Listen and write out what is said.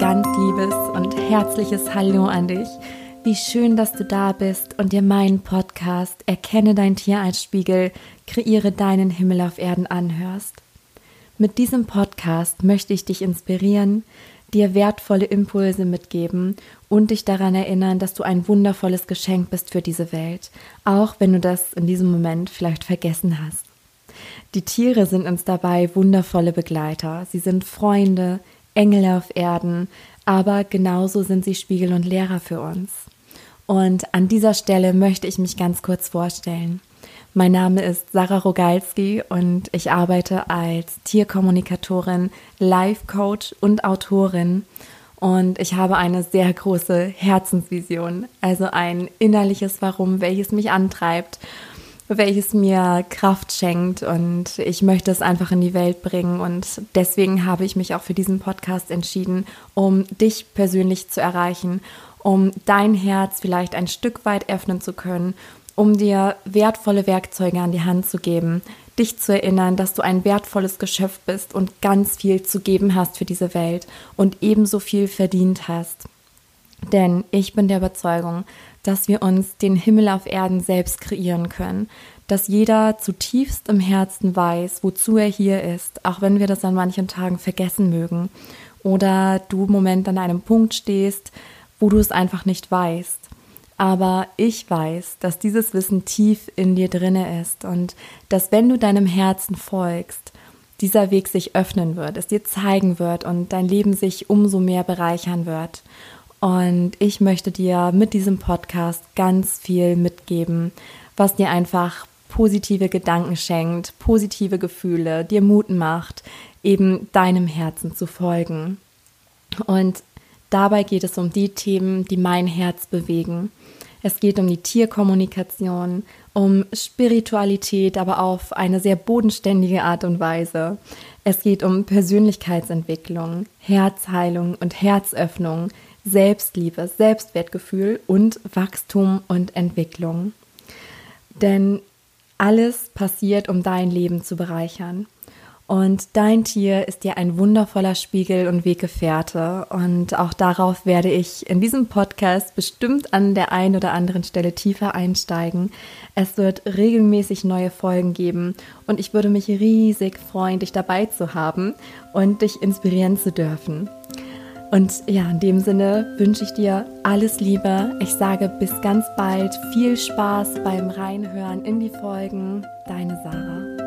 ganz liebes und herzliches Hallo an dich. Wie schön, dass du da bist und dir meinen Podcast Erkenne dein Tier als Spiegel, kreiere deinen Himmel auf Erden anhörst. Mit diesem Podcast möchte ich dich inspirieren, dir wertvolle Impulse mitgeben und dich daran erinnern, dass du ein wundervolles Geschenk bist für diese Welt, auch wenn du das in diesem Moment vielleicht vergessen hast. Die Tiere sind uns dabei wundervolle Begleiter. Sie sind Freunde, Engel auf Erden, aber genauso sind sie Spiegel und Lehrer für uns. Und an dieser Stelle möchte ich mich ganz kurz vorstellen. Mein Name ist Sarah Rogalski und ich arbeite als Tierkommunikatorin, Life Coach und Autorin. Und ich habe eine sehr große Herzensvision, also ein innerliches Warum, welches mich antreibt welches mir Kraft schenkt und ich möchte es einfach in die Welt bringen und deswegen habe ich mich auch für diesen Podcast entschieden, um dich persönlich zu erreichen, um dein Herz vielleicht ein Stück weit öffnen zu können, um dir wertvolle Werkzeuge an die Hand zu geben, dich zu erinnern, dass du ein wertvolles Geschöpf bist und ganz viel zu geben hast für diese Welt und ebenso viel verdient hast. Denn ich bin der Überzeugung, dass wir uns den Himmel auf Erden selbst kreieren können, dass jeder zutiefst im Herzen weiß, wozu er hier ist, auch wenn wir das an manchen Tagen vergessen mögen oder du im Moment an einem Punkt stehst, wo du es einfach nicht weißt. Aber ich weiß, dass dieses Wissen tief in dir drinne ist und dass wenn du deinem Herzen folgst, dieser Weg sich öffnen wird, es dir zeigen wird und dein Leben sich umso mehr bereichern wird. Und ich möchte dir mit diesem Podcast ganz viel mitgeben, was dir einfach positive Gedanken schenkt, positive Gefühle, dir Mut macht, eben deinem Herzen zu folgen. Und dabei geht es um die Themen, die mein Herz bewegen. Es geht um die Tierkommunikation, um Spiritualität, aber auf eine sehr bodenständige Art und Weise. Es geht um Persönlichkeitsentwicklung, Herzheilung und Herzöffnung, Selbstliebe, Selbstwertgefühl und Wachstum und Entwicklung. Denn alles passiert, um dein Leben zu bereichern. Und dein Tier ist dir ein wundervoller Spiegel und Weggefährte. Und auch darauf werde ich in diesem Podcast bestimmt an der einen oder anderen Stelle tiefer einsteigen. Es wird regelmäßig neue Folgen geben und ich würde mich riesig freuen, dich dabei zu haben und dich inspirieren zu dürfen. Und ja, in dem Sinne wünsche ich dir alles Liebe. Ich sage bis ganz bald. Viel Spaß beim Reinhören in die Folgen. Deine Sarah.